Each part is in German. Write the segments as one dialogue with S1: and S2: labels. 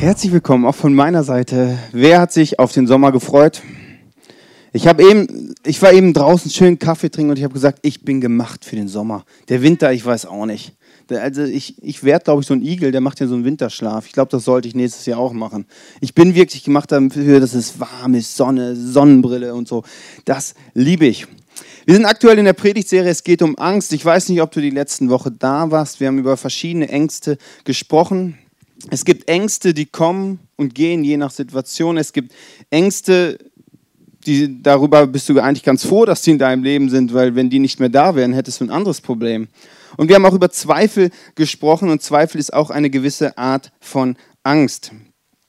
S1: Herzlich willkommen auch von meiner Seite. Wer hat sich auf den Sommer gefreut? Ich habe eben, ich war eben draußen schön Kaffee trinken und ich habe gesagt, ich bin gemacht für den Sommer. Der Winter, ich weiß auch nicht. Also ich, ich werde, glaube ich, so ein Igel, der macht ja so einen Winterschlaf. Ich glaube, das sollte ich nächstes Jahr auch machen. Ich bin wirklich gemacht dafür, dass es warm ist, Sonne, Sonnenbrille und so. Das liebe ich. Wir sind aktuell in der Predigtserie, es geht um Angst. Ich weiß nicht, ob du die letzten Woche da warst. Wir haben über verschiedene Ängste gesprochen. Es gibt Ängste, die kommen und gehen, je nach Situation. Es gibt Ängste, die, darüber bist du eigentlich ganz froh, dass die in deinem Leben sind, weil wenn die nicht mehr da wären, hättest du ein anderes Problem. Und wir haben auch über Zweifel gesprochen und Zweifel ist auch eine gewisse Art von Angst.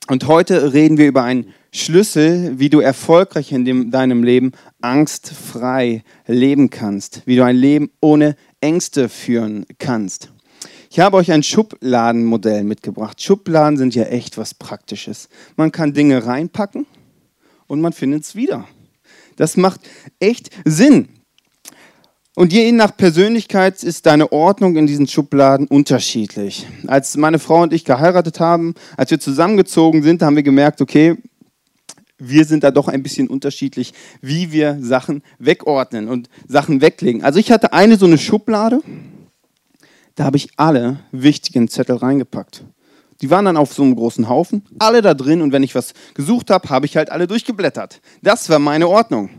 S1: Und heute reden wir über einen Schlüssel, wie du erfolgreich in dem, deinem Leben angstfrei leben kannst, wie du ein Leben ohne Ängste führen kannst. Ich habe euch ein Schubladenmodell mitgebracht. Schubladen sind ja echt was Praktisches. Man kann Dinge reinpacken und man findet es wieder. Das macht echt Sinn. Und je nach Persönlichkeit ist deine Ordnung in diesen Schubladen unterschiedlich. Als meine Frau und ich geheiratet haben, als wir zusammengezogen sind, haben wir gemerkt, okay, wir sind da doch ein bisschen unterschiedlich, wie wir Sachen wegordnen und Sachen weglegen. Also ich hatte eine so eine Schublade, da habe ich alle wichtigen Zettel reingepackt. Die waren dann auf so einem großen Haufen, alle da drin und wenn ich was gesucht habe, habe ich halt alle durchgeblättert. Das war meine Ordnung.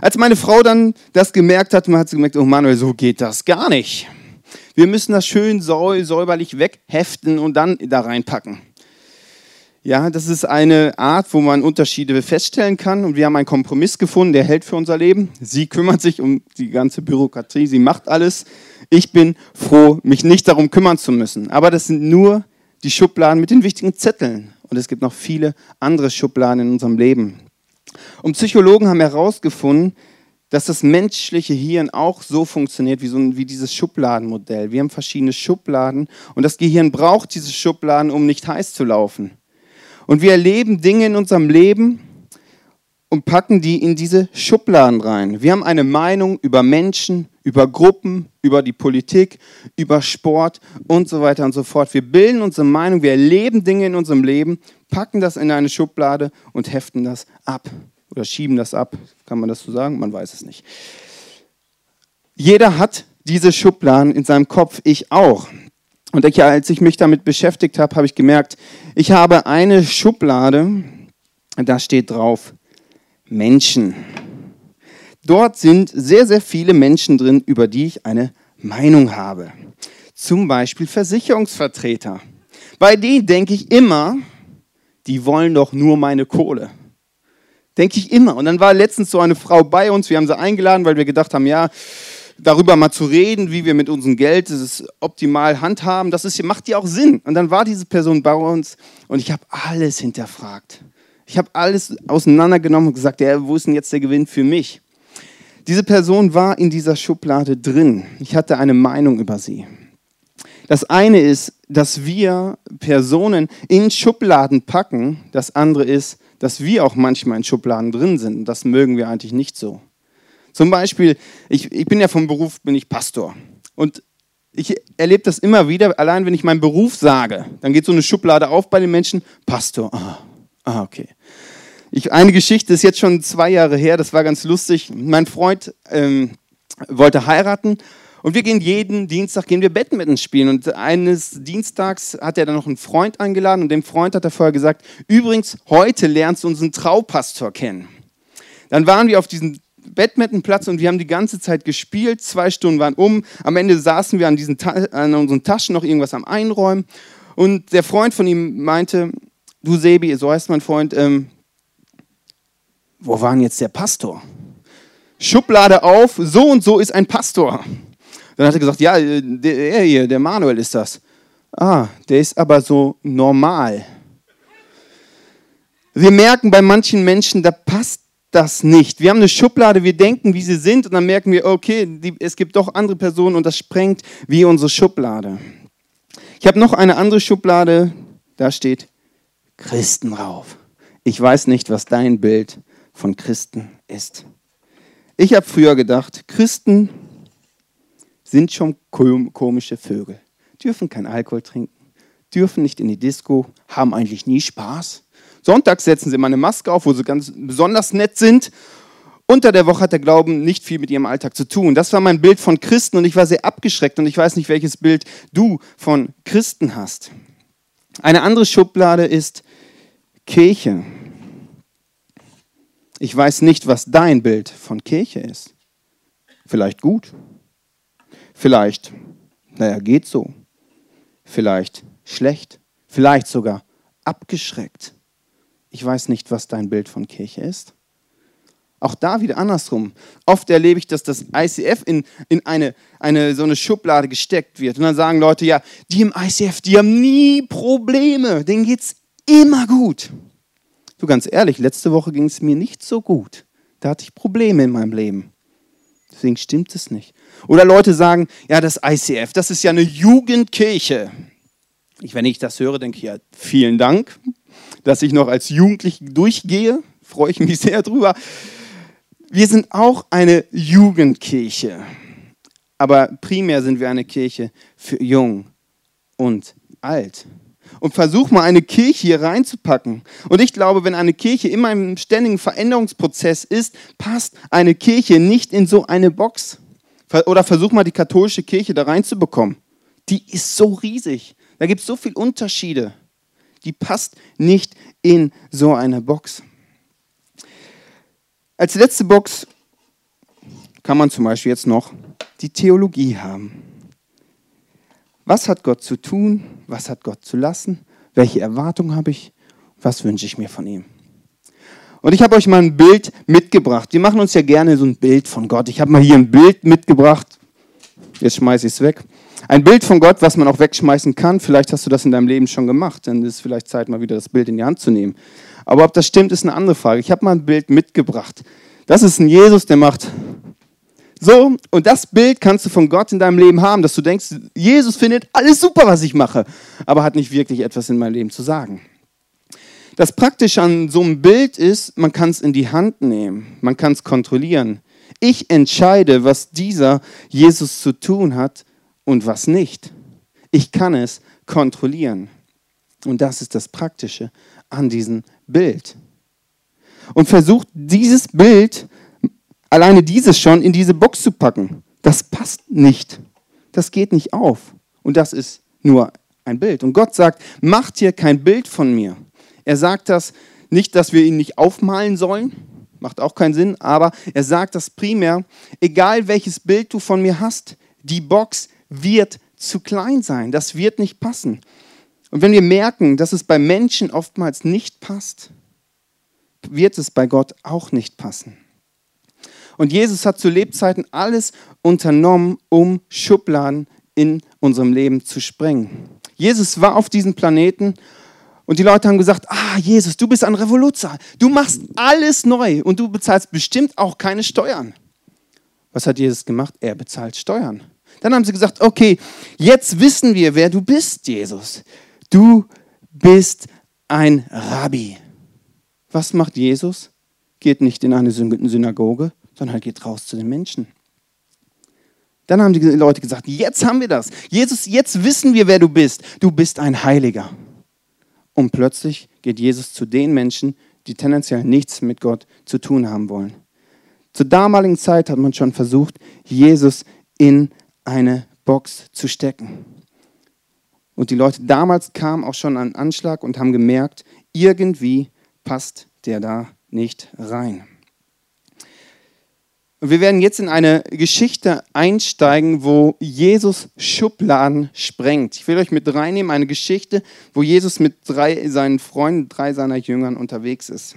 S1: Als meine Frau dann das gemerkt hat, hat sie gemerkt, oh Manuel, so geht das gar nicht. Wir müssen das schön säuberlich wegheften und dann da reinpacken. Ja, das ist eine Art, wo man Unterschiede feststellen kann und wir haben einen Kompromiss gefunden, der hält für unser Leben. Sie kümmert sich um die ganze Bürokratie, sie macht alles ich bin froh, mich nicht darum kümmern zu müssen. Aber das sind nur die Schubladen mit den wichtigen Zetteln. Und es gibt noch viele andere Schubladen in unserem Leben. Und Psychologen haben herausgefunden, dass das menschliche Hirn auch so funktioniert wie, so ein, wie dieses Schubladenmodell. Wir haben verschiedene Schubladen und das Gehirn braucht diese Schubladen, um nicht heiß zu laufen. Und wir erleben Dinge in unserem Leben, und packen die in diese Schubladen rein. Wir haben eine Meinung über Menschen, über Gruppen, über die Politik, über Sport und so weiter und so fort. Wir bilden unsere Meinung, wir erleben Dinge in unserem Leben, packen das in eine Schublade und heften das ab oder schieben das ab. Kann man das so sagen? Man weiß es nicht. Jeder hat diese Schubladen in seinem Kopf, ich auch. Und als ich mich damit beschäftigt habe, habe ich gemerkt, ich habe eine Schublade, da steht drauf, Menschen. Dort sind sehr, sehr viele Menschen drin, über die ich eine Meinung habe. Zum Beispiel Versicherungsvertreter. Bei denen denke ich immer, die wollen doch nur meine Kohle. Denke ich immer. Und dann war letztens so eine Frau bei uns, wir haben sie eingeladen, weil wir gedacht haben, ja, darüber mal zu reden, wie wir mit unserem Geld das optimal handhaben, das ist, macht ja auch Sinn. Und dann war diese Person bei uns und ich habe alles hinterfragt. Ich habe alles auseinandergenommen und gesagt, ja, wo ist denn jetzt der Gewinn für mich? Diese Person war in dieser Schublade drin. Ich hatte eine Meinung über sie. Das eine ist, dass wir Personen in Schubladen packen. Das andere ist, dass wir auch manchmal in Schubladen drin sind. Das mögen wir eigentlich nicht so. Zum Beispiel, ich, ich bin ja vom Beruf, bin ich Pastor. Und ich erlebe das immer wieder, allein wenn ich meinen Beruf sage, dann geht so eine Schublade auf bei den Menschen, Pastor, ah, Ah, okay. Ich, eine Geschichte ist jetzt schon zwei Jahre her, das war ganz lustig. Mein Freund ähm, wollte heiraten und wir gehen jeden Dienstag gehen wir Badminton spielen. Und eines Dienstags hat er dann noch einen Freund eingeladen und dem Freund hat er vorher gesagt, übrigens, heute lernst du unseren Traupastor kennen. Dann waren wir auf diesem Badmintonplatz und wir haben die ganze Zeit gespielt. Zwei Stunden waren um. Am Ende saßen wir an, diesen an unseren Taschen noch irgendwas am Einräumen. Und der Freund von ihm meinte, du Sebi, so heißt mein Freund, ähm, wo war denn jetzt der Pastor? Schublade auf, so und so ist ein Pastor. Dann hat er gesagt, ja, äh, der hier, der Manuel ist das. Ah, der ist aber so normal. Wir merken bei manchen Menschen, da passt das nicht. Wir haben eine Schublade, wir denken, wie sie sind, und dann merken wir, okay, die, es gibt doch andere Personen und das sprengt wie unsere Schublade. Ich habe noch eine andere Schublade, da steht Christen rauf. Ich weiß nicht, was dein Bild von Christen ist. Ich habe früher gedacht, Christen sind schon komische Vögel, dürfen kein Alkohol trinken, dürfen nicht in die Disco, haben eigentlich nie Spaß. Sonntags setzen sie immer eine Maske auf, wo sie ganz besonders nett sind. Unter der Woche hat der Glauben nicht viel mit ihrem Alltag zu tun. Das war mein Bild von Christen und ich war sehr abgeschreckt und ich weiß nicht, welches Bild du von Christen hast. Eine andere Schublade ist Kirche. Ich weiß nicht, was dein Bild von Kirche ist. Vielleicht gut. Vielleicht, naja, geht so. Vielleicht schlecht. Vielleicht sogar abgeschreckt. Ich weiß nicht, was dein Bild von Kirche ist. Auch da wieder andersrum. Oft erlebe ich, dass das ICF in, in eine, eine, so eine Schublade gesteckt wird. Und dann sagen Leute, ja, die im ICF, die haben nie Probleme, denen geht es immer gut. Du ganz ehrlich, letzte Woche ging es mir nicht so gut. Da hatte ich Probleme in meinem Leben. Deswegen stimmt es nicht. Oder Leute sagen, ja, das ICF, das ist ja eine Jugendkirche. Ich, wenn ich das höre, denke ich, ja, vielen Dank dass ich noch als Jugendlich durchgehe. Freue ich mich sehr drüber. Wir sind auch eine Jugendkirche. Aber primär sind wir eine Kirche für jung und alt. Und versuch mal eine Kirche hier reinzupacken. Und ich glaube, wenn eine Kirche immer im ständigen Veränderungsprozess ist, passt eine Kirche nicht in so eine Box. Oder versuch mal die katholische Kirche da reinzubekommen. Die ist so riesig. Da gibt es so viele Unterschiede die passt nicht in so eine Box. Als letzte Box kann man zum Beispiel jetzt noch die Theologie haben. Was hat Gott zu tun? Was hat Gott zu lassen? Welche Erwartungen habe ich? Was wünsche ich mir von ihm? Und ich habe euch mal ein Bild mitgebracht. Wir machen uns ja gerne so ein Bild von Gott. Ich habe mal hier ein Bild mitgebracht. Jetzt schmeiße ich es weg. Ein Bild von Gott, was man auch wegschmeißen kann. Vielleicht hast du das in deinem Leben schon gemacht. Dann ist es vielleicht Zeit, mal wieder das Bild in die Hand zu nehmen. Aber ob das stimmt, ist eine andere Frage. Ich habe mal ein Bild mitgebracht. Das ist ein Jesus, der macht so. Und das Bild kannst du von Gott in deinem Leben haben, dass du denkst, Jesus findet alles super, was ich mache, aber hat nicht wirklich etwas in meinem Leben zu sagen. Das Praktische an so einem Bild ist, man kann es in die Hand nehmen, man kann es kontrollieren. Ich entscheide, was dieser Jesus zu tun hat und was nicht. Ich kann es kontrollieren. Und das ist das Praktische an diesem Bild. Und versucht dieses Bild, alleine dieses schon, in diese Box zu packen. Das passt nicht. Das geht nicht auf. Und das ist nur ein Bild. Und Gott sagt, macht hier kein Bild von mir. Er sagt das nicht, dass wir ihn nicht aufmalen sollen, macht auch keinen Sinn, aber er sagt das primär, egal welches Bild du von mir hast, die Box wird zu klein sein. Das wird nicht passen. Und wenn wir merken, dass es bei Menschen oftmals nicht passt, wird es bei Gott auch nicht passen. Und Jesus hat zu Lebzeiten alles unternommen, um Schubladen in unserem Leben zu sprengen. Jesus war auf diesem Planeten und die Leute haben gesagt, ah Jesus, du bist ein Revoluzer, du machst alles neu und du bezahlst bestimmt auch keine Steuern. Was hat Jesus gemacht? Er bezahlt Steuern. Dann haben sie gesagt, okay, jetzt wissen wir, wer du bist, Jesus. Du bist ein Rabbi. Was macht Jesus? Geht nicht in eine Synagoge, sondern geht raus zu den Menschen. Dann haben die Leute gesagt, jetzt haben wir das. Jesus, jetzt wissen wir, wer du bist. Du bist ein Heiliger. Und plötzlich geht Jesus zu den Menschen, die tendenziell nichts mit Gott zu tun haben wollen. Zur damaligen Zeit hat man schon versucht, Jesus in eine Box zu stecken. Und die Leute damals kamen auch schon an Anschlag und haben gemerkt, irgendwie passt der da nicht rein. Und wir werden jetzt in eine Geschichte einsteigen, wo Jesus Schubladen sprengt. Ich will euch mit reinnehmen, eine Geschichte, wo Jesus mit drei seinen Freunden, drei seiner Jüngern unterwegs ist.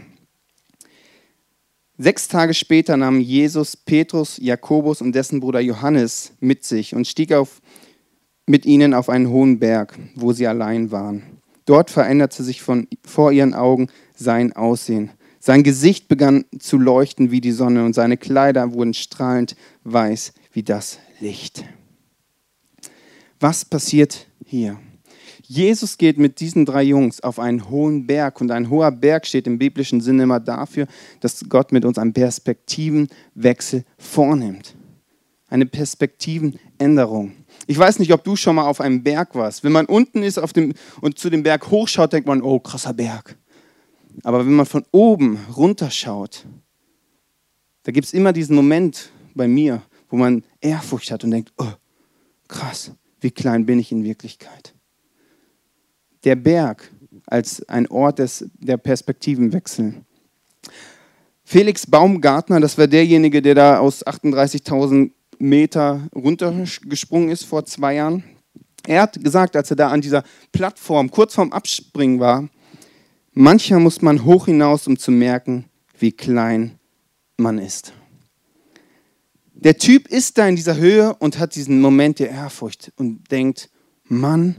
S1: Sechs Tage später nahm Jesus Petrus, Jakobus und dessen Bruder Johannes mit sich und stieg auf, mit ihnen auf einen hohen Berg, wo sie allein waren. Dort veränderte sich von, vor ihren Augen sein Aussehen. Sein Gesicht begann zu leuchten wie die Sonne und seine Kleider wurden strahlend weiß wie das Licht. Was passiert hier? Jesus geht mit diesen drei Jungs auf einen hohen Berg und ein hoher Berg steht im biblischen Sinne immer dafür, dass Gott mit uns einen Perspektivenwechsel vornimmt. Eine Perspektivenänderung. Ich weiß nicht, ob du schon mal auf einem Berg warst. Wenn man unten ist auf dem, und zu dem Berg hochschaut, denkt man, oh, krasser Berg. Aber wenn man von oben runterschaut, da gibt es immer diesen Moment bei mir, wo man Ehrfurcht hat und denkt, oh, krass, wie klein bin ich in Wirklichkeit. Der Berg als ein Ort des, der Perspektivenwechsel. Felix Baumgartner, das war derjenige, der da aus 38.000 Meter runtergesprungen ist vor zwei Jahren. Er hat gesagt, als er da an dieser Plattform kurz vorm Abspringen war, manchmal muss man hoch hinaus, um zu merken, wie klein man ist. Der Typ ist da in dieser Höhe und hat diesen Moment der Ehrfurcht und denkt, Mann,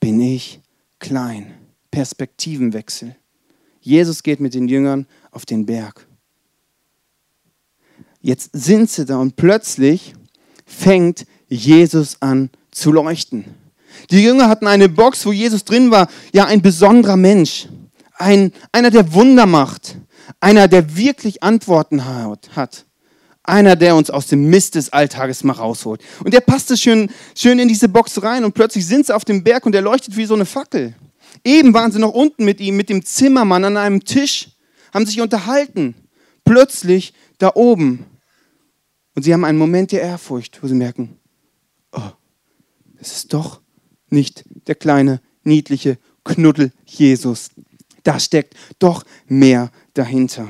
S1: bin ich klein. Perspektivenwechsel. Jesus geht mit den Jüngern auf den Berg. Jetzt sind sie da und plötzlich fängt Jesus an zu leuchten. Die Jünger hatten eine Box, wo Jesus drin war. Ja, ein besonderer Mensch. Ein, einer, der Wunder macht. Einer, der wirklich Antworten hat. Einer, der uns aus dem Mist des Alltages mal rausholt. Und der passte schön, schön in diese Box rein und plötzlich sind sie auf dem Berg und der leuchtet wie so eine Fackel. Eben waren sie noch unten mit ihm, mit dem Zimmermann an einem Tisch, haben sich unterhalten. Plötzlich da oben. Und sie haben einen Moment der Ehrfurcht, wo sie merken, oh, es ist doch nicht der kleine, niedliche Knuddel Jesus. Da steckt doch mehr dahinter.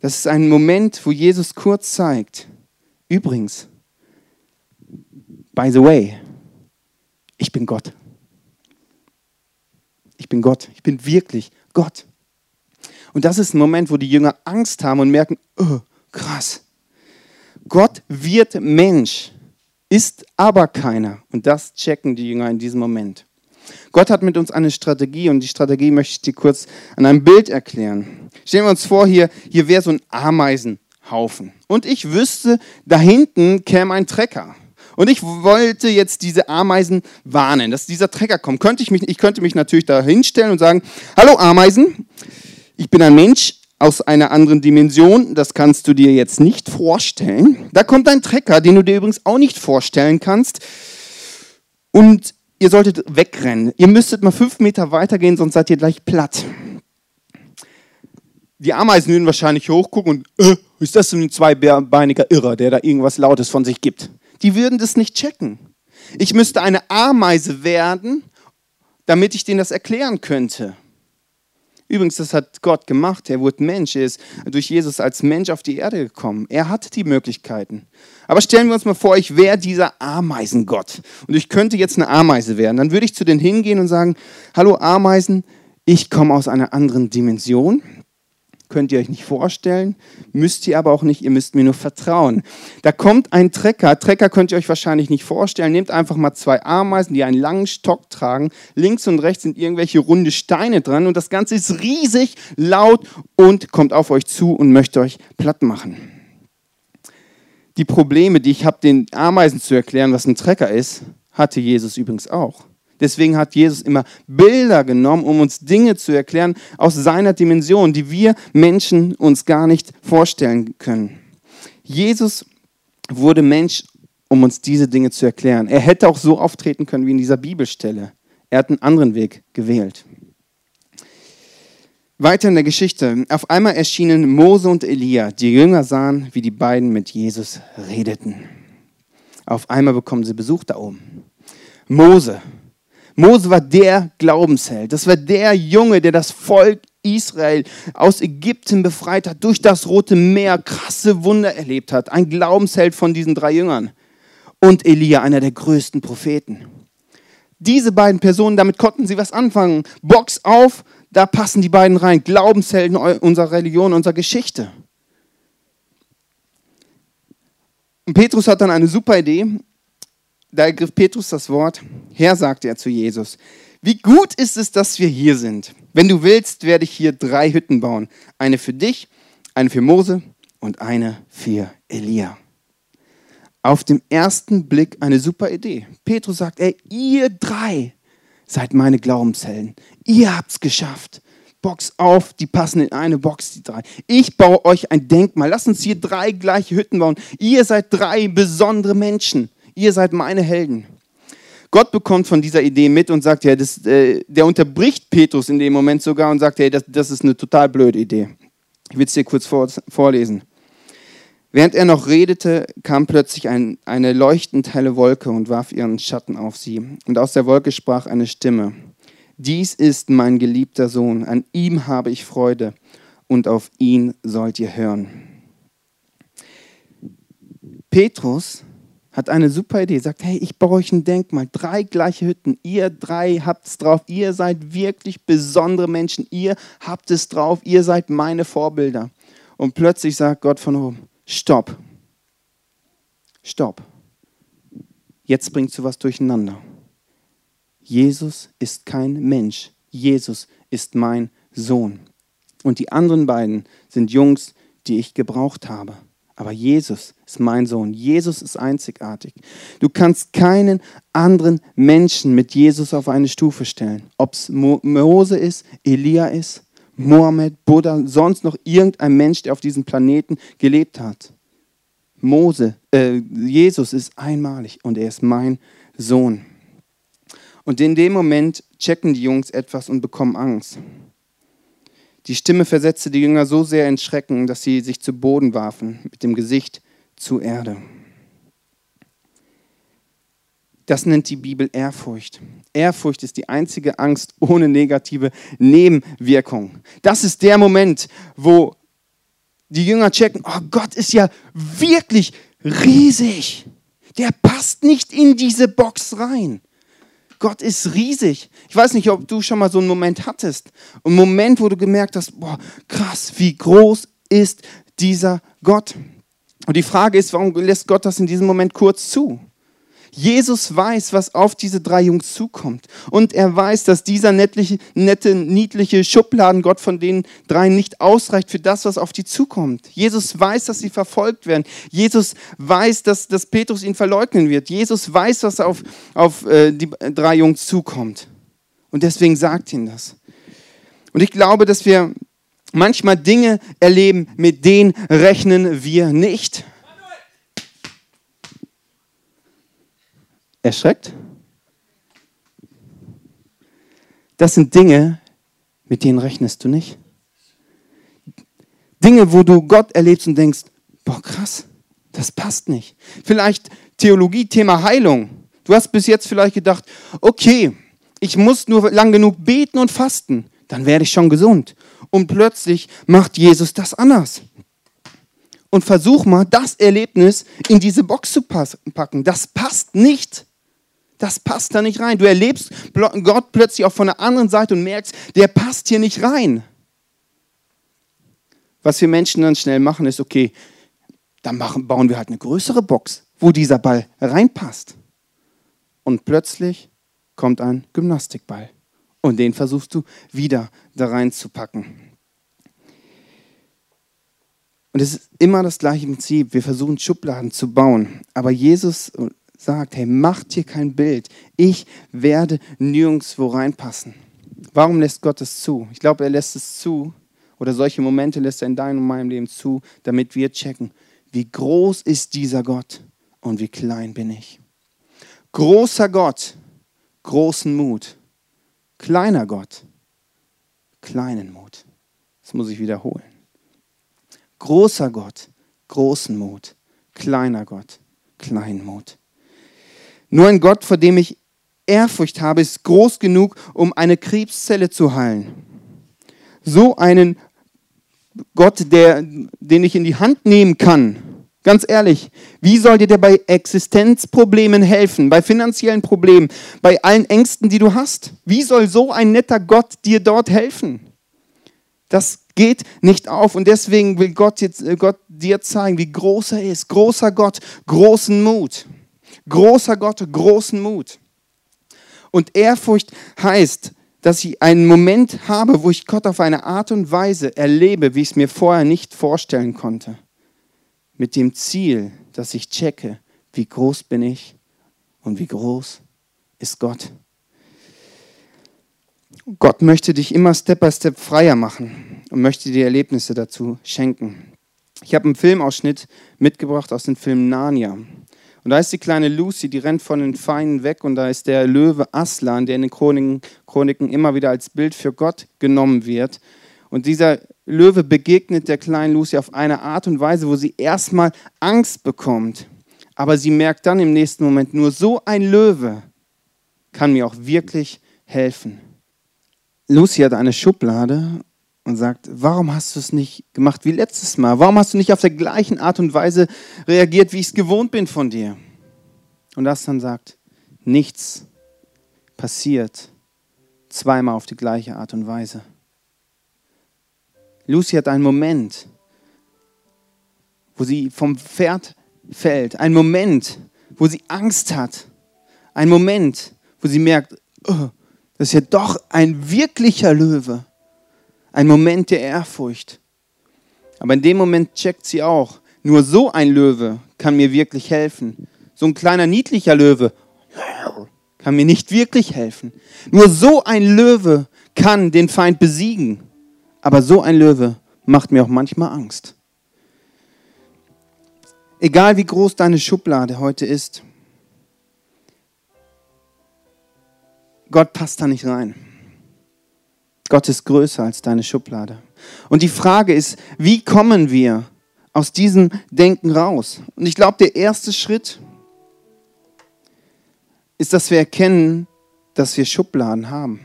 S1: Das ist ein Moment, wo Jesus kurz zeigt, übrigens, by the way, ich bin Gott. Ich bin Gott. Ich bin wirklich Gott. Und das ist ein Moment, wo die Jünger Angst haben und merken, oh, krass. Gott wird Mensch, ist aber keiner. Und das checken die Jünger in diesem Moment. Gott hat mit uns eine Strategie und die Strategie möchte ich dir kurz an einem Bild erklären. Stellen wir uns vor, hier, hier wäre so ein Ameisenhaufen. Und ich wüsste, da hinten käme ein Trecker. Und ich wollte jetzt diese Ameisen warnen, dass dieser Trecker kommt. Könnte ich, mich, ich könnte mich natürlich da hinstellen und sagen, hallo Ameisen, ich bin ein Mensch aus einer anderen Dimension, das kannst du dir jetzt nicht vorstellen. Da kommt ein Trecker, den du dir übrigens auch nicht vorstellen kannst. Und ihr solltet wegrennen. Ihr müsstet mal fünf Meter weitergehen, sonst seid ihr gleich platt. Die Ameisen würden wahrscheinlich hochgucken und, äh, ist das ein zweibeiniger Irrer, der da irgendwas Lautes von sich gibt? Die würden das nicht checken. Ich müsste eine Ameise werden, damit ich denen das erklären könnte. Übrigens, das hat Gott gemacht. Er wurde Mensch. Er ist durch Jesus als Mensch auf die Erde gekommen. Er hatte die Möglichkeiten. Aber stellen wir uns mal vor, ich wäre dieser Ameisengott und ich könnte jetzt eine Ameise werden. Dann würde ich zu denen hingehen und sagen, hallo Ameisen, ich komme aus einer anderen Dimension könnt ihr euch nicht vorstellen, müsst ihr aber auch nicht, ihr müsst mir nur vertrauen. Da kommt ein Trecker, Trecker könnt ihr euch wahrscheinlich nicht vorstellen, nehmt einfach mal zwei Ameisen, die einen langen Stock tragen, links und rechts sind irgendwelche runde Steine dran und das Ganze ist riesig, laut und kommt auf euch zu und möchte euch platt machen. Die Probleme, die ich habe, den Ameisen zu erklären, was ein Trecker ist, hatte Jesus übrigens auch. Deswegen hat Jesus immer Bilder genommen, um uns Dinge zu erklären aus seiner Dimension, die wir Menschen uns gar nicht vorstellen können. Jesus wurde Mensch, um uns diese Dinge zu erklären. Er hätte auch so auftreten können wie in dieser Bibelstelle. Er hat einen anderen Weg gewählt. Weiter in der Geschichte. Auf einmal erschienen Mose und Elia. Die Jünger sahen, wie die beiden mit Jesus redeten. Auf einmal bekommen sie Besuch da oben. Mose, Mose war der Glaubensheld. Das war der Junge, der das Volk Israel aus Ägypten befreit hat, durch das Rote Meer krasse Wunder erlebt hat. Ein Glaubensheld von diesen drei Jüngern. Und Elia, einer der größten Propheten. Diese beiden Personen, damit konnten sie was anfangen. Box auf, da passen die beiden rein. Glaubenshelden unserer Religion, unserer Geschichte. Und Petrus hat dann eine super Idee da ergriff Petrus das Wort. Herr, sagte er zu Jesus, wie gut ist es, dass wir hier sind. Wenn du willst, werde ich hier drei Hütten bauen. Eine für dich, eine für Mose und eine für Elia. Auf dem ersten Blick eine super Idee. Petrus sagt, ey, ihr drei seid meine Glaubenshelden. Ihr habt's geschafft. Box auf, die passen in eine Box, die drei. Ich baue euch ein Denkmal. Lass uns hier drei gleiche Hütten bauen. Ihr seid drei besondere Menschen. Ihr seid meine Helden. Gott bekommt von dieser Idee mit und sagt, ja, das, äh, der unterbricht Petrus in dem Moment sogar und sagt, hey, das, das ist eine total blöde Idee. Ich will es dir kurz vor, vorlesen. Während er noch redete, kam plötzlich ein, eine leuchtend helle Wolke und warf ihren Schatten auf sie. Und aus der Wolke sprach eine Stimme. Dies ist mein geliebter Sohn, an ihm habe ich Freude und auf ihn sollt ihr hören. Petrus hat eine super Idee, sagt, hey, ich baue euch ein Denkmal, drei gleiche Hütten, ihr drei habt es drauf, ihr seid wirklich besondere Menschen, ihr habt es drauf, ihr seid meine Vorbilder. Und plötzlich sagt Gott von oben, stopp, stopp, jetzt bringst du was durcheinander. Jesus ist kein Mensch, Jesus ist mein Sohn. Und die anderen beiden sind Jungs, die ich gebraucht habe. Aber Jesus ist mein Sohn. Jesus ist einzigartig. Du kannst keinen anderen Menschen mit Jesus auf eine Stufe stellen. Ob es Mose ist, Elia ist, Mohammed, Buddha, sonst noch irgendein Mensch, der auf diesem Planeten gelebt hat. Mose, äh, Jesus ist einmalig und er ist mein Sohn. Und in dem Moment checken die Jungs etwas und bekommen Angst. Die Stimme versetzte die Jünger so sehr in Schrecken, dass sie sich zu Boden warfen, mit dem Gesicht zur Erde. Das nennt die Bibel Ehrfurcht. Ehrfurcht ist die einzige Angst ohne negative Nebenwirkung. Das ist der Moment, wo die Jünger checken, oh Gott ist ja wirklich riesig. Der passt nicht in diese Box rein. Gott ist riesig. Ich weiß nicht, ob du schon mal so einen Moment hattest. Einen Moment, wo du gemerkt hast, boah, krass, wie groß ist dieser Gott? Und die Frage ist, warum lässt Gott das in diesem Moment kurz zu? Jesus weiß, was auf diese drei Jungs zukommt. Und er weiß, dass dieser nettliche, nette, niedliche Schubladengott von den dreien nicht ausreicht für das, was auf die zukommt. Jesus weiß, dass sie verfolgt werden. Jesus weiß, dass, dass Petrus ihn verleugnen wird. Jesus weiß, was auf, auf äh, die drei Jungs zukommt. Und deswegen sagt ihn das. Und ich glaube, dass wir manchmal Dinge erleben, mit denen rechnen wir nicht. Erschreckt? Das sind Dinge, mit denen rechnest du nicht. Dinge, wo du Gott erlebst und denkst, boah, krass, das passt nicht. Vielleicht Theologie, Thema Heilung. Du hast bis jetzt vielleicht gedacht, okay, ich muss nur lang genug beten und fasten, dann werde ich schon gesund. Und plötzlich macht Jesus das anders und versuch mal, das Erlebnis in diese Box zu packen. Das passt nicht. Das passt da nicht rein. Du erlebst Gott plötzlich auch von der anderen Seite und merkst, der passt hier nicht rein. Was wir Menschen dann schnell machen, ist, okay, dann machen, bauen wir halt eine größere Box, wo dieser Ball reinpasst. Und plötzlich kommt ein Gymnastikball. Und den versuchst du wieder da reinzupacken. Und es ist immer das gleiche Prinzip. Wir versuchen Schubladen zu bauen. Aber Jesus sagt, hey, macht hier kein Bild. Ich werde nirgendwo reinpassen. Warum lässt Gott es zu? Ich glaube, er lässt es zu, oder solche Momente lässt er in deinem und meinem Leben zu, damit wir checken, wie groß ist dieser Gott und wie klein bin ich. Großer Gott, großen Mut. Kleiner Gott, kleinen Mut. Das muss ich wiederholen. Großer Gott, großen Mut. Kleiner Gott, kleinen Mut. Nur ein Gott, vor dem ich Ehrfurcht habe, ist groß genug, um eine Krebszelle zu heilen. So einen Gott, der, den ich in die Hand nehmen kann. Ganz ehrlich, wie soll dir der bei Existenzproblemen helfen, bei finanziellen Problemen, bei allen Ängsten, die du hast? Wie soll so ein netter Gott dir dort helfen? Das geht nicht auf und deswegen will Gott, jetzt, Gott dir zeigen, wie groß er ist. Großer Gott, großen Mut. Großer Gott, großen Mut. Und Ehrfurcht heißt, dass ich einen Moment habe, wo ich Gott auf eine Art und Weise erlebe, wie ich es mir vorher nicht vorstellen konnte. Mit dem Ziel, dass ich checke, wie groß bin ich und wie groß ist Gott. Gott möchte dich immer Step by Step freier machen und möchte dir Erlebnisse dazu schenken. Ich habe einen Filmausschnitt mitgebracht aus dem Film Narnia. Und da ist die kleine Lucy, die rennt von den Feinden weg und da ist der Löwe Aslan, der in den Chroniken, Chroniken immer wieder als Bild für Gott genommen wird. Und dieser Löwe begegnet der kleinen Lucy auf eine Art und Weise, wo sie erstmal Angst bekommt. Aber sie merkt dann im nächsten Moment, nur so ein Löwe kann mir auch wirklich helfen. Lucy hat eine Schublade und sagt, warum hast du es nicht gemacht wie letztes Mal? Warum hast du nicht auf der gleichen Art und Weise reagiert, wie ich es gewohnt bin von dir? Und das dann sagt, nichts passiert zweimal auf die gleiche Art und Weise. Lucy hat einen Moment, wo sie vom Pferd fällt, einen Moment, wo sie Angst hat, einen Moment, wo sie merkt, oh, das ist ja doch ein wirklicher Löwe. Ein Moment der Ehrfurcht. Aber in dem Moment checkt sie auch, nur so ein Löwe kann mir wirklich helfen. So ein kleiner niedlicher Löwe kann mir nicht wirklich helfen. Nur so ein Löwe kann den Feind besiegen. Aber so ein Löwe macht mir auch manchmal Angst. Egal wie groß deine Schublade heute ist, Gott passt da nicht rein. Gott ist größer als deine Schublade. Und die Frage ist, wie kommen wir aus diesem Denken raus? Und ich glaube, der erste Schritt ist, dass wir erkennen, dass wir Schubladen haben.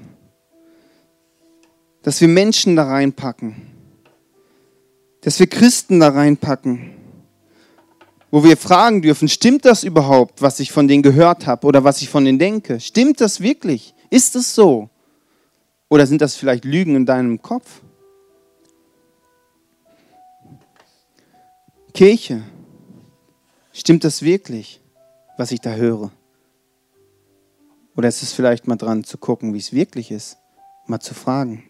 S1: Dass wir Menschen da reinpacken. Dass wir Christen da reinpacken. Wo wir fragen dürfen, stimmt das überhaupt, was ich von denen gehört habe oder was ich von denen denke? Stimmt das wirklich? Ist es so? Oder sind das vielleicht Lügen in deinem Kopf? Kirche, stimmt das wirklich, was ich da höre? Oder ist es vielleicht mal dran zu gucken, wie es wirklich ist, mal zu fragen?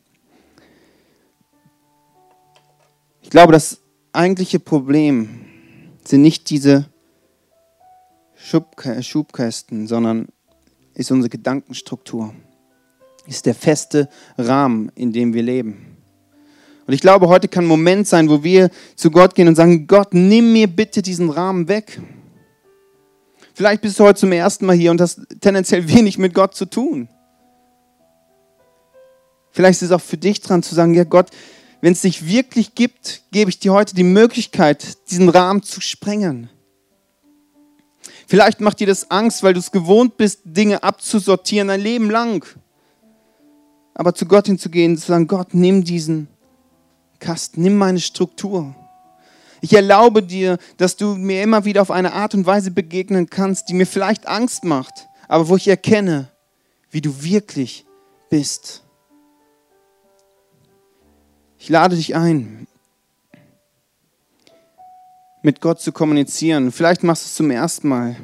S1: Ich glaube, das eigentliche Problem sind nicht diese Schubkästen, sondern ist unsere Gedankenstruktur ist der feste Rahmen, in dem wir leben. Und ich glaube, heute kann ein Moment sein, wo wir zu Gott gehen und sagen, Gott, nimm mir bitte diesen Rahmen weg. Vielleicht bist du heute zum ersten Mal hier und hast tendenziell wenig mit Gott zu tun. Vielleicht ist es auch für dich dran zu sagen, ja Gott, wenn es dich wirklich gibt, gebe ich dir heute die Möglichkeit, diesen Rahmen zu sprengen. Vielleicht macht dir das Angst, weil du es gewohnt bist, Dinge abzusortieren ein Leben lang aber zu Gott hinzugehen, zu sagen, Gott, nimm diesen Kasten, nimm meine Struktur. Ich erlaube dir, dass du mir immer wieder auf eine Art und Weise begegnen kannst, die mir vielleicht Angst macht, aber wo ich erkenne, wie du wirklich bist. Ich lade dich ein, mit Gott zu kommunizieren. Vielleicht machst du es zum ersten Mal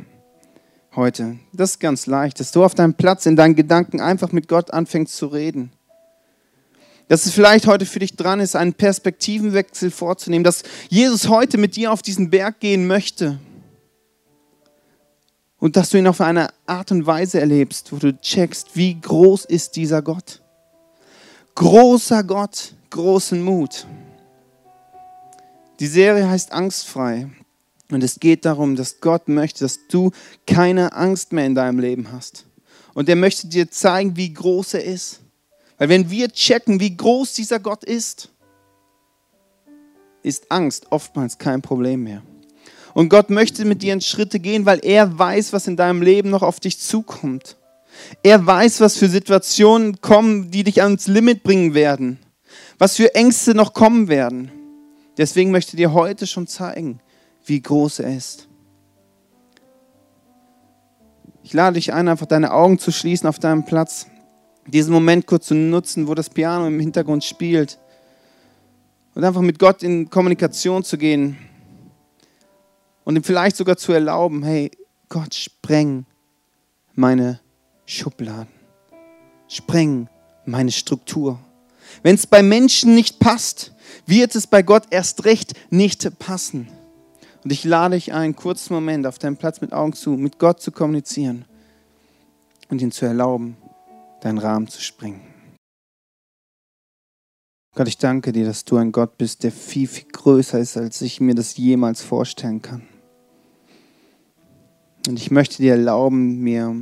S1: heute. Das ist ganz leicht, dass du auf deinem Platz in deinen Gedanken einfach mit Gott anfängst zu reden. Dass es vielleicht heute für dich dran ist, einen Perspektivenwechsel vorzunehmen, dass Jesus heute mit dir auf diesen Berg gehen möchte. Und dass du ihn auf eine Art und Weise erlebst, wo du checkst, wie groß ist dieser Gott. Großer Gott, großen Mut. Die Serie heißt Angstfrei. Und es geht darum, dass Gott möchte, dass du keine Angst mehr in deinem Leben hast. Und er möchte dir zeigen, wie groß er ist. Weil wenn wir checken, wie groß dieser Gott ist, ist Angst oftmals kein Problem mehr. Und Gott möchte mit dir in Schritte gehen, weil er weiß, was in deinem Leben noch auf dich zukommt. Er weiß, was für Situationen kommen, die dich ans Limit bringen werden. Was für Ängste noch kommen werden. Deswegen möchte dir heute schon zeigen, wie groß er ist. Ich lade dich ein, einfach deine Augen zu schließen auf deinem Platz, diesen Moment kurz zu nutzen, wo das Piano im Hintergrund spielt und einfach mit Gott in Kommunikation zu gehen und ihm vielleicht sogar zu erlauben, hey, Gott, spreng meine Schubladen, spreng meine Struktur. Wenn es bei Menschen nicht passt, wird es bei Gott erst recht nicht passen. Und ich lade dich ein, einen kurzen Moment auf deinem Platz mit Augen zu, mit Gott zu kommunizieren und ihn zu erlauben, deinen Rahmen zu sprengen. Gott, ich danke dir, dass du ein Gott bist, der viel, viel größer ist, als ich mir das jemals vorstellen kann. Und ich möchte dir erlauben, mir,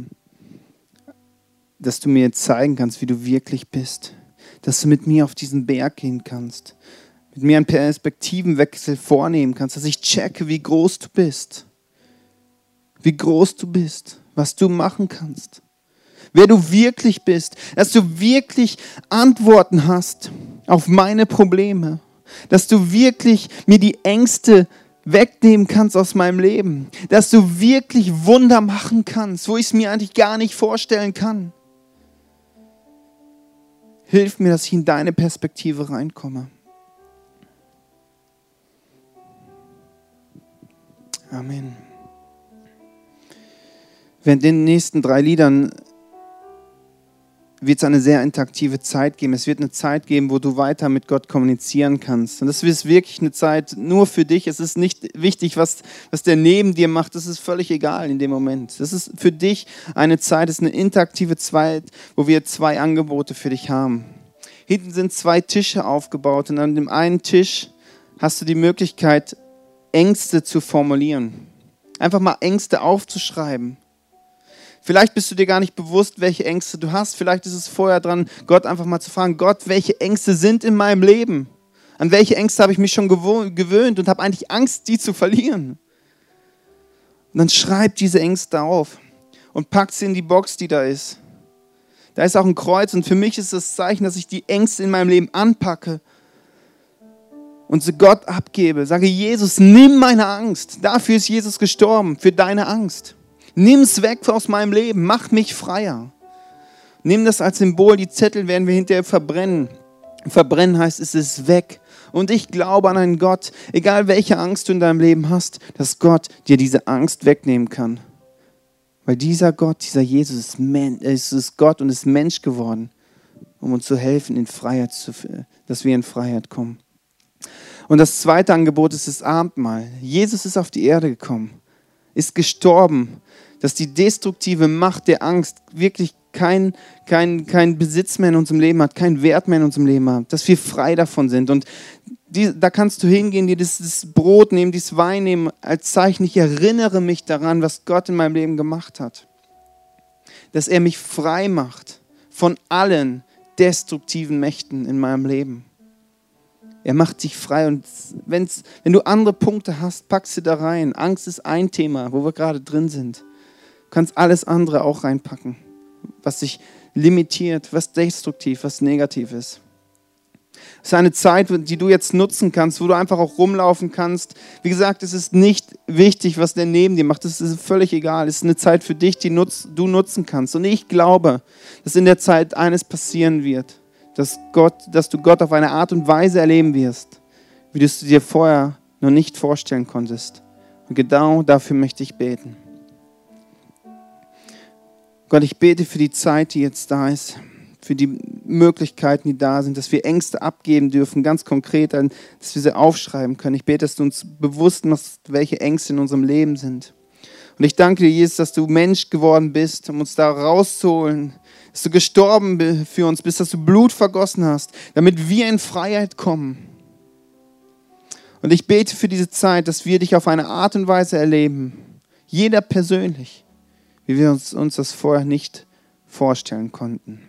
S1: dass du mir zeigen kannst, wie du wirklich bist. Dass du mit mir auf diesen Berg gehen kannst. Mir einen Perspektivenwechsel vornehmen kannst. Dass ich checke, wie groß du bist. Wie groß du bist. Was du machen kannst. Wer du wirklich bist. Dass du wirklich Antworten hast auf meine Probleme. Dass du wirklich mir die Ängste wegnehmen kannst aus meinem Leben. Dass du wirklich Wunder machen kannst, wo ich es mir eigentlich gar nicht vorstellen kann. Hilf mir, dass ich in deine Perspektive reinkomme. Amen. Während den nächsten drei Liedern wird es eine sehr interaktive Zeit geben. Es wird eine Zeit geben, wo du weiter mit Gott kommunizieren kannst. Und das ist wirklich eine Zeit nur für dich. Es ist nicht wichtig, was, was der neben dir macht. Das ist völlig egal in dem Moment. Das ist für dich eine Zeit, es ist eine interaktive Zeit, wo wir zwei Angebote für dich haben. Hinten sind zwei Tische aufgebaut und an dem einen Tisch hast du die Möglichkeit, Ängste zu formulieren. Einfach mal Ängste aufzuschreiben Vielleicht bist du dir gar nicht bewusst, welche Ängste du hast. Vielleicht ist es vorher dran, Gott einfach mal zu fragen, Gott, welche Ängste sind in meinem Leben? An welche Ängste habe ich mich schon gewöhnt und habe eigentlich Angst, die zu verlieren? Und dann schreib diese Ängste auf und pack sie in die Box, die da ist. Da ist auch ein Kreuz und für mich ist das Zeichen, dass ich die Ängste in meinem Leben anpacke und sie Gott abgebe. Sage, Jesus, nimm meine Angst. Dafür ist Jesus gestorben, für deine Angst. Nimm es weg aus meinem Leben, mach mich freier. Nimm das als Symbol, die Zettel werden wir hinterher verbrennen. Verbrennen heißt, es ist weg. Und ich glaube an einen Gott, egal welche Angst du in deinem Leben hast, dass Gott dir diese Angst wegnehmen kann. Weil dieser Gott, dieser Jesus ist, Men ist Gott und ist Mensch geworden, um uns zu helfen, in Freiheit zu, dass wir in Freiheit kommen. Und das zweite Angebot ist das Abendmahl. Jesus ist auf die Erde gekommen, ist gestorben, dass die destruktive Macht der Angst wirklich kein, kein, kein Besitz mehr in unserem Leben hat, keinen Wert mehr in unserem Leben hat, dass wir frei davon sind. Und die, da kannst du hingehen, dir das, das Brot nehmen, dieses Wein nehmen als Zeichen. Ich erinnere mich daran, was Gott in meinem Leben gemacht hat. Dass er mich frei macht von allen destruktiven Mächten in meinem Leben. Er macht dich frei und wenn's, wenn du andere Punkte hast, pack sie da rein. Angst ist ein Thema, wo wir gerade drin sind. Du kannst alles andere auch reinpacken, was sich limitiert, was destruktiv, was negativ ist. Es ist eine Zeit, die du jetzt nutzen kannst, wo du einfach auch rumlaufen kannst. Wie gesagt, es ist nicht wichtig, was der neben dir macht. Es ist völlig egal. Es ist eine Zeit für dich, die du nutzen kannst. Und ich glaube, dass in der Zeit eines passieren wird, dass, Gott, dass du Gott auf eine Art und Weise erleben wirst, wie du es dir vorher noch nicht vorstellen konntest. Und genau dafür möchte ich beten. Gott, ich bete für die Zeit, die jetzt da ist, für die Möglichkeiten, die da sind, dass wir Ängste abgeben dürfen, ganz konkret, dass wir sie aufschreiben können. Ich bete, dass du uns bewusst machst, welche Ängste in unserem Leben sind. Und ich danke dir, Jesus, dass du Mensch geworden bist, um uns da rauszuholen, dass du gestorben für uns bist, dass du Blut vergossen hast, damit wir in Freiheit kommen. Und ich bete für diese Zeit, dass wir dich auf eine Art und Weise erleben, jeder persönlich wie wir uns, uns das vorher nicht vorstellen konnten.